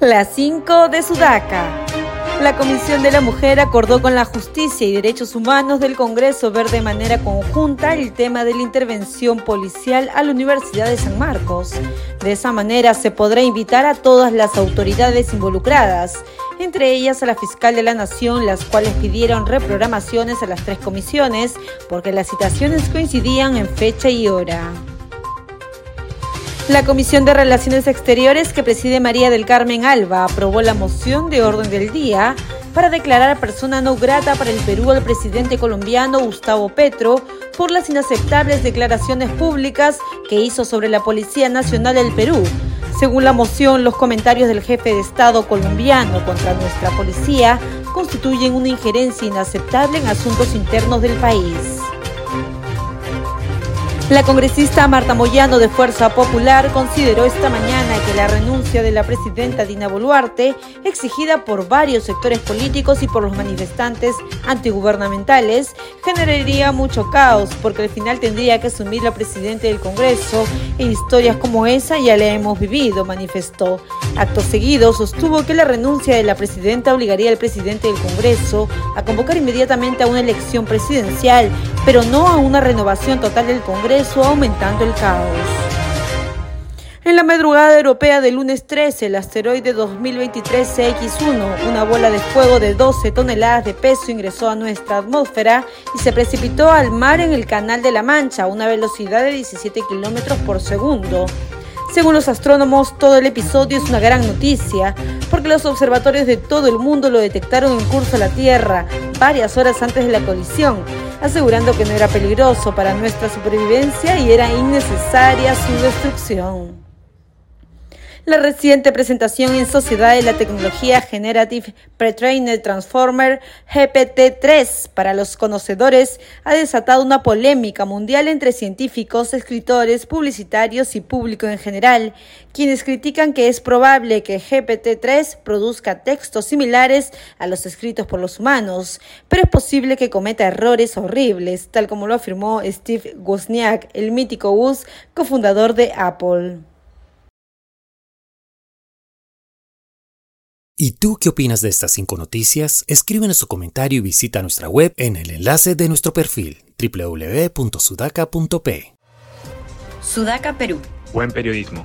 Las 5 de Sudaca. La Comisión de la Mujer acordó con la Justicia y Derechos Humanos del Congreso ver de manera conjunta el tema de la intervención policial a la Universidad de San Marcos. De esa manera se podrá invitar a todas las autoridades involucradas, entre ellas a la fiscal de la Nación, las cuales pidieron reprogramaciones a las tres comisiones porque las citaciones coincidían en fecha y hora. La Comisión de Relaciones Exteriores que preside María del Carmen Alba aprobó la moción de orden del día para declarar persona no grata para el Perú al presidente colombiano Gustavo Petro por las inaceptables declaraciones públicas que hizo sobre la Policía Nacional del Perú. Según la moción, los comentarios del jefe de Estado colombiano contra nuestra policía constituyen una injerencia inaceptable en asuntos internos del país. La congresista Marta Moyano de Fuerza Popular consideró esta mañana que la renuncia de la presidenta Dina Boluarte, exigida por varios sectores políticos y por los manifestantes antigubernamentales, generaría mucho caos porque al final tendría que asumir la presidenta del Congreso e historias como esa ya la hemos vivido, manifestó. Acto seguido sostuvo que la renuncia de la presidenta obligaría al presidente del Congreso a convocar inmediatamente a una elección presidencial, pero no a una renovación total del Congreso aumentando el caos. En la madrugada europea del lunes 13, el asteroide 2023 CX1, una bola de fuego de 12 toneladas de peso, ingresó a nuestra atmósfera y se precipitó al mar en el Canal de la Mancha a una velocidad de 17 kilómetros por segundo. Según los astrónomos, todo el episodio es una gran noticia, porque los observatorios de todo el mundo lo detectaron en curso a la Tierra varias horas antes de la colisión, asegurando que no era peligroso para nuestra supervivencia y era innecesaria su destrucción. La reciente presentación en Sociedad de la Tecnología Generative Pre-Trained Transformer GPT-3 para los conocedores ha desatado una polémica mundial entre científicos, escritores, publicitarios y público en general, quienes critican que es probable que GPT-3 produzca textos similares a los escritos por los humanos, pero es posible que cometa errores horribles, tal como lo afirmó Steve Wozniak, el mítico Woz, cofundador de Apple. ¿Y tú qué opinas de estas cinco noticias? Escríbenos su comentario y visita nuestra web en el enlace de nuestro perfil www.sudaca.p. Sudaca Perú. Buen periodismo.